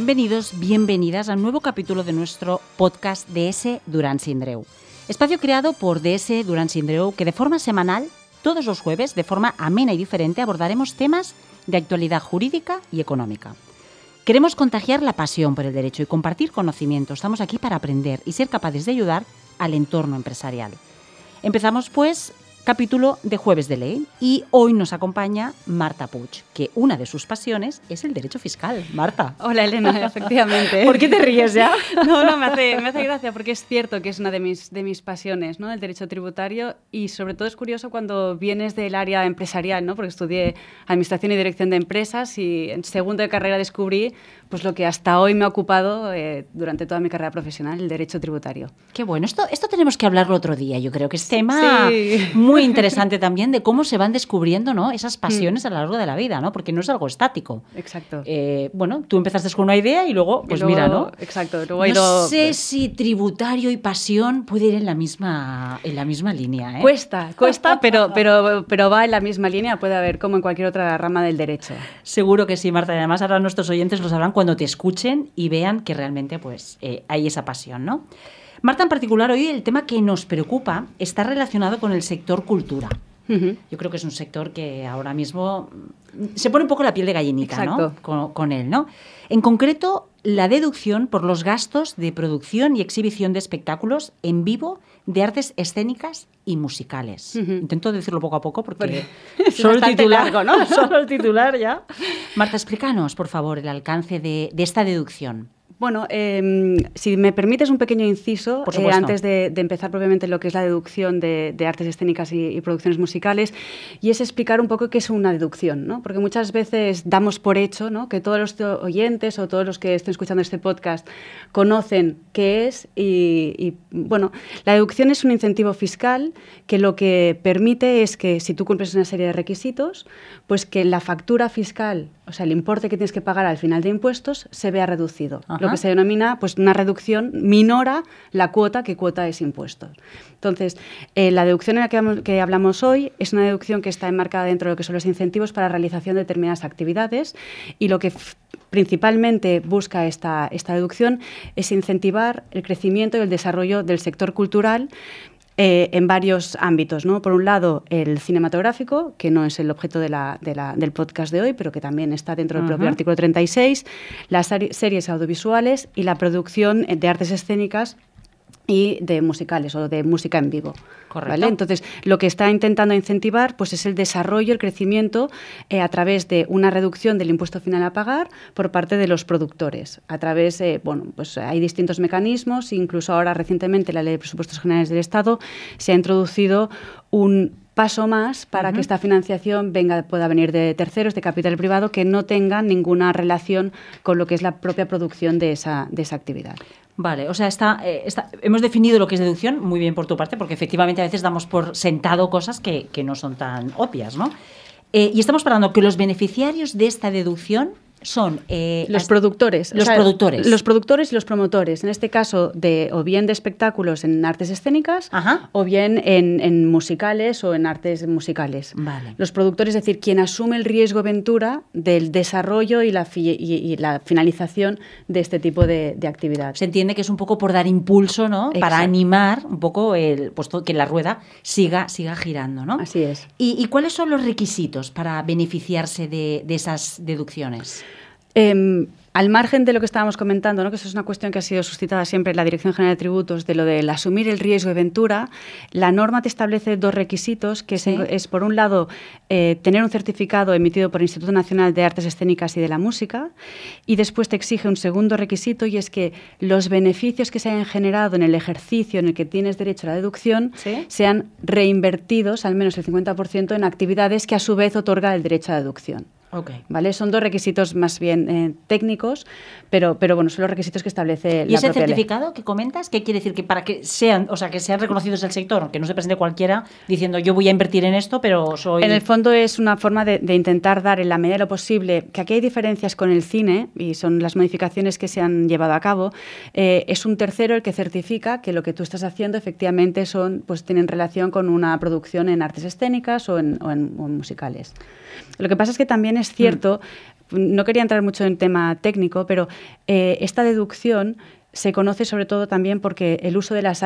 Bienvenidos, bienvenidas a un nuevo capítulo de nuestro podcast DS Durán Sindreu. Espacio creado por DS Durán Sindreu que de forma semanal, todos los jueves, de forma amena y diferente, abordaremos temas de actualidad jurídica y económica. Queremos contagiar la pasión por el derecho y compartir conocimiento. Estamos aquí para aprender y ser capaces de ayudar al entorno empresarial. Empezamos pues capítulo de Jueves de Ley y hoy nos acompaña Marta Puig, que una de sus pasiones es el derecho fiscal. Marta. Hola Elena, efectivamente. ¿Por qué te ríes ya? No, no, me hace, me hace gracia porque es cierto que es una de mis, de mis pasiones, ¿no? El derecho tributario y sobre todo es curioso cuando vienes del área empresarial, ¿no? Porque estudié Administración y Dirección de Empresas y en segundo de carrera descubrí pues lo que hasta hoy me ha ocupado eh, durante toda mi carrera profesional, el derecho tributario. Qué bueno, esto, esto tenemos que hablarlo otro día, yo creo que es tema muy interesante también de cómo se van descubriendo ¿no? esas mm. pasiones a lo largo de la vida, ¿no? porque no es algo estático. Exacto. Eh, bueno, tú empezaste con una idea y luego, pues mira, ¿no? Exacto. no sé si tributario y pasión puede ir en la misma, en la misma línea. ¿eh? Cuesta, cuesta, pero, pero, pero va en la misma línea, puede haber como en cualquier otra rama del derecho. Seguro que sí, Marta. Y además ahora nuestros oyentes lo sabrán cuando te escuchen y vean que realmente pues, eh, hay esa pasión. ¿no? Marta, en particular, hoy el tema que nos preocupa está relacionado con el sector cultura. Yo creo que es un sector que ahora mismo mm, se pone un poco la piel de gallinita ¿no? con, él. ¿no? En concreto, la deducción por los gastos de producción y exhibición de espectáculos en vivo de artes escénicas y musicales. Intento decirlo poco a poco porque solo, el titular, ¿no? solo el titular ya. Marta, explícanos, por favor, el alcance de esta deducción. Bueno, em, si me permites un pequeño inciso, eh, antes de, empezar propiamente lo que es la deducción de, artes escénicas y, producciones musicales, y es explicar un poco qué es una deducción, ¿no? porque muchas veces damos por hecho ¿no? que todos los oyentes o todos los que estén escuchando este podcast conocen qué es, y, bueno, la deducción es un incentivo fiscal que lo que permite es que si tú cumples una serie de requisitos, pues que la factura fiscal, o sea, el importe que tienes que pagar al final de impuestos, se vea reducido que se denomina pues, una reducción minora la cuota que cuota es impuesto. Entonces, eh, la deducción en la que, hablamos hoy es una deducción que está enmarcada dentro de lo que son los incentivos para la realización de determinadas actividades y lo que principalmente busca esta, esta deducción es incentivar el crecimiento y el desarrollo del sector cultural eh, en varios ámbitos. ¿no? Por un lado, el cinematográfico, que no es el objeto de la, del podcast de hoy, pero que también está dentro del propio artículo 36, las series audiovisuales y la producción de artes escénicas y de musicales o de música en vivo. Correcto. Entonces, lo que está intentando incentivar pues, es el desarrollo, el crecimiento eh, a través de una reducción del impuesto final a pagar por parte de los productores. A través, bueno, pues hay distintos mecanismos, incluso ahora recientemente la Ley de Presupuestos Generales del Estado se ha introducido un paso más para que esta financiación venga, pueda venir de terceros, de capital privado, que no tengan ninguna relación con lo que es la propia producción de esa, de esa actividad. Vale, o sea, eh, está, hemos definido lo que es deducción, muy bien por tu parte, porque efectivamente a veces damos por sentado cosas que, que no son tan obvias, ¿no? Eh, y estamos hablando que los beneficiarios de esta deducción son eh, los productores. Los productores. Los productores y los promotores. En este caso, de, o bien de espectáculos en artes escénicas, o bien en, musicales o en artes musicales. Vale. Los productores, es decir, quien asume el riesgo ventura del desarrollo y la, y, la finalización de este tipo de, actividad. Se entiende que es un poco por dar impulso, ¿no? Para animar un poco el, pues, que la rueda siga, siga girando, ¿no? Así es. ¿Y, cuáles son los requisitos para beneficiarse de esas deducciones? Em, al margen de lo que estábamos comentando, ¿no? que eso es una cuestión que ha sido suscitada siempre en la Dirección General de Tributos, de lo del asumir el riesgo de ventura, la norma te establece dos requisitos, que es, por un lado, eh, tener un certificado emitido por el Instituto Nacional de Artes Escénicas y de la Música, y después te exige un segundo requisito, y es que los beneficios que se hayan generado en el ejercicio en el que tienes derecho a la deducción sean reinvertidos, al menos el 50%, en actividades que a su vez otorga el derecho a la deducción. Okay. ¿Vale? Son dos requisitos más bien eh, técnicos, pero, pero bueno, son los requisitos que establece ¿Y ese certificado que comentas, qué quiere decir? Que para que sean, o sea, que sean reconocidos el sector, que no se presente cualquiera diciendo yo voy a invertir en esto, pero soy... En el fondo es una forma de, intentar dar en la medida de lo posible, que aquí hay diferencias con el cine, y son las modificaciones que se han llevado a cabo, eh, es un tercero el que certifica que lo que tú estás haciendo efectivamente son, pues tienen relación con una producción en artes escénicas o en, o en musicales. Lo que pasa es que también es cierto no quería entrar mucho en tema técnico, pero eh, esta deducción se conoce sobre todo también porque el uso de las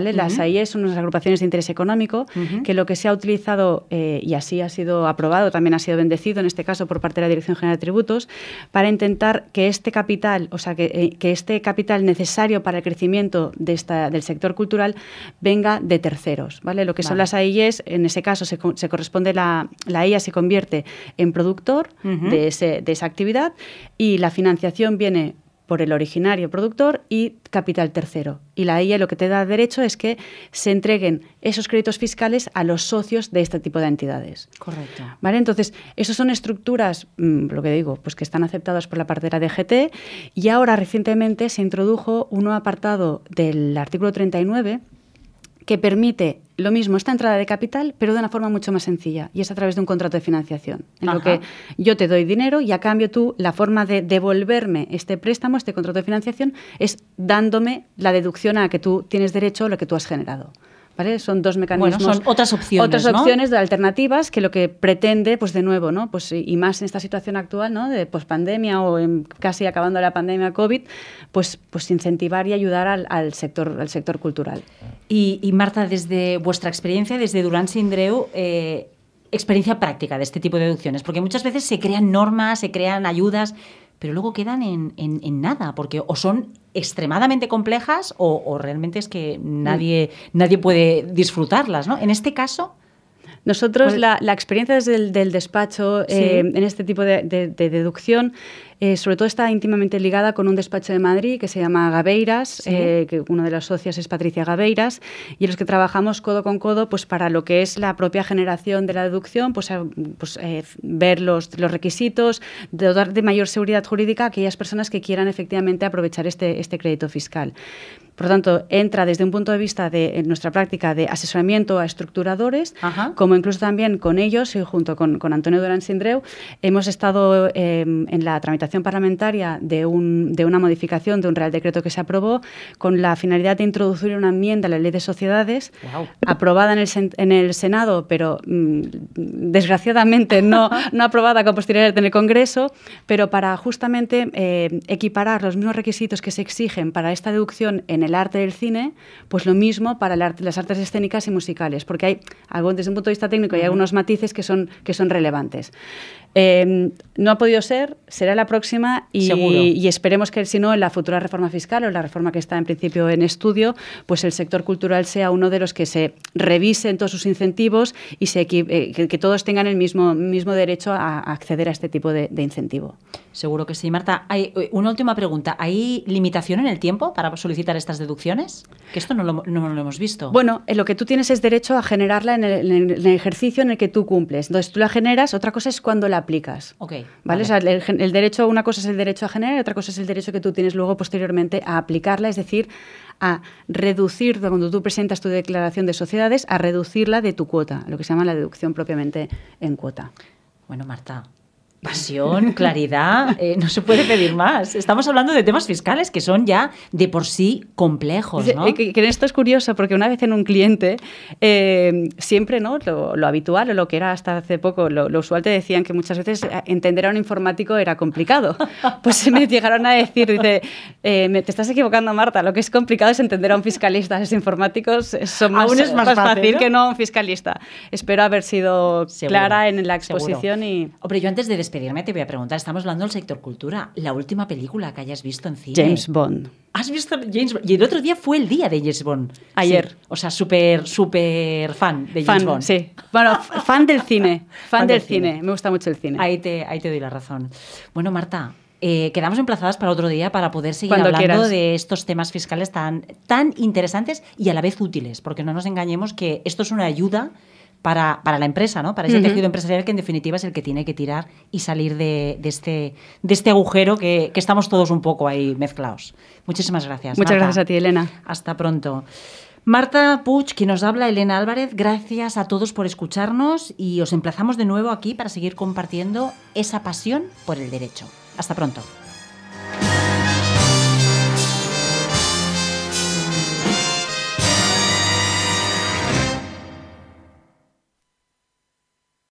Las AIE son unas agrupaciones de interés económico que lo que se ha utilizado, eh, y así ha sido aprobado, también ha sido bendecido en este caso por parte de la Dirección General de Tributos, para intentar que este capital, o sea, que, eh, este capital necesario para el crecimiento de esta, del sector cultural venga de terceros. ¿vale? Lo que son las AIEs, en ese caso se, corresponde, la, la IA se convierte en productor de, de esa actividad y la financiación viene por el originario productor y capital tercero. Y la IA lo que te da derecho es que se entreguen esos créditos fiscales a los socios de este tipo de entidades. Correcto. ¿Vale? Entonces, esas son estructuras, mm, lo que digo, pues que están aceptadas por la parte de la DGT y ahora recientemente se introdujo un nuevo apartado del artículo 39 que permite lo mismo, esta entrada de capital, pero de una forma mucho más sencilla, y es a través de un contrato de financiación, en lo que yo te doy dinero y a cambio tú, la forma de devolverme este préstamo, este contrato de financiación, es dándome la deducción a la que tú tienes derecho, lo que tú has generado. Son dos mecanismos. Bueno, son otras opciones. Otras opciones de alternativas que lo que pretende, pues de nuevo, ¿no? Pues, y más en esta situación actual, ¿no? De pospandemia o casi acabando la pandemia COVID, pues, pues incentivar y ayudar al, sector, al sector cultural. Y, Marta, desde vuestra experiencia, desde Durán Sindreu, eh, experiencia práctica de este tipo de deducciones, porque muchas veces se crean normas, se crean ayudas, pero luego quedan en, en nada, porque o son extremadamente complejas o, realmente es que nadie, nadie puede disfrutarlas, ¿no? En este caso... Nosotros, pues la, experiencia desde el del despacho eh, en este tipo de, deducción eh, sobre todo está íntimamente ligada con un despacho de Madrid que se llama Gabeiras, eh, que una de las socias es Patricia Gabeiras, y en los que trabajamos codo con codo pues, para lo que es la propia generación de la deducción, pues, pues ver los, los requisitos, de dar de mayor seguridad jurídica a aquellas personas que quieran efectivamente aprovechar este, este crédito fiscal. Por lo tanto, entra desde un punto de vista de nuestra práctica de asesoramiento a estructuradores, como incluso también con ellos y junto con, con Antonio Durán Sindreu, hemos estado en la tramitación parlamentaria de, un, de una modificación de un Real Decreto que se aprobó con la finalidad de introducir una enmienda a la Ley de Sociedades, aprobada en el, en el Senado, pero mm, desgraciadamente no, no aprobada con posterioridad en el Congreso, pero para justamente eh, equiparar los mismos requisitos que se exigen para esta deducción en el arte del cine, pues lo mismo para las artes escénicas y musicales, porque hay algo desde un punto de vista técnico hay algunos matices que son, que son relevantes. Em, no ha podido ser, será la próxima y, y, esperemos que, si no, en la futura reforma fiscal o la reforma que está en principio en estudio, pues el sector cultural sea uno de los que se revisen todos sus incentivos y se, eh, que, todos tengan el mismo, mismo derecho a, acceder a este tipo de, incentivo. Seguro que sí. Marta, hay eh, una última pregunta. ¿Hay limitación en el tiempo para solicitar estas deducciones? Que esto no lo, no lo hemos visto. Bueno, lo que tú tienes es derecho a generarla en el, en el ejercicio en el que tú cumples. Entonces, tú la generas, otra cosa es cuando la aplicas. Okay, ¿vale? O sea, el, derecho, una cosa es el derecho a generar y otra cosa es el derecho que tú tienes luego posteriormente a aplicarla, es decir, a reducir, cuando tú presentas tu declaración de sociedades, a reducirla de tu cuota, lo que se llama la deducción propiamente en cuota. Bueno, Marta, pasión, claridad, eh, no se puede pedir más. Estamos hablando de temas fiscales que son ya de por sí complejos. ¿no? Que, esto es curioso porque una vez en un cliente, eh, siempre ¿no? Lo, habitual o lo que era hasta hace poco, lo, usual te decían que muchas veces eh, entender a un informático era complicado. Pues me llegaron a decir, dice, te estás equivocando Marta, lo que es complicado es entender a un fiscalista, los informáticos son más, Aún es más, fácil, que no a un fiscalista. Espero haber sido clara en la exposición y... Hombre, yo antes de despedir te voy a preguntar, estamos hablando del sector cultura, la última película que hayas visto en cine. James Bond. ¿Has visto James Bond? Y el otro día fue el día de James Bond. Ayer. O sea, súper, súper fan de James Bond. Sí. Bueno, fan del cine. Fan, del, cine. Me gusta mucho el cine. Ahí te, ahí te doy la razón. Bueno, Marta, eh, quedamos emplazadas para otro día para poder seguir hablando de estos temas fiscales tan, tan interesantes y a la vez útiles, porque no nos engañemos que esto es una ayuda para, para la empresa, ¿no? Para ese tejido empresarial que en definitiva es el que tiene que tirar y salir de, de este, de este agujero que, que, estamos todos un poco ahí mezclados. Muchísimas gracias. Muchas gracias a ti, Elena. Hasta pronto. Marta Puch, quien nos habla, Elena Álvarez, gracias a todos por escucharnos y os emplazamos de nuevo aquí para seguir compartiendo esa pasión por el derecho. Hasta pronto.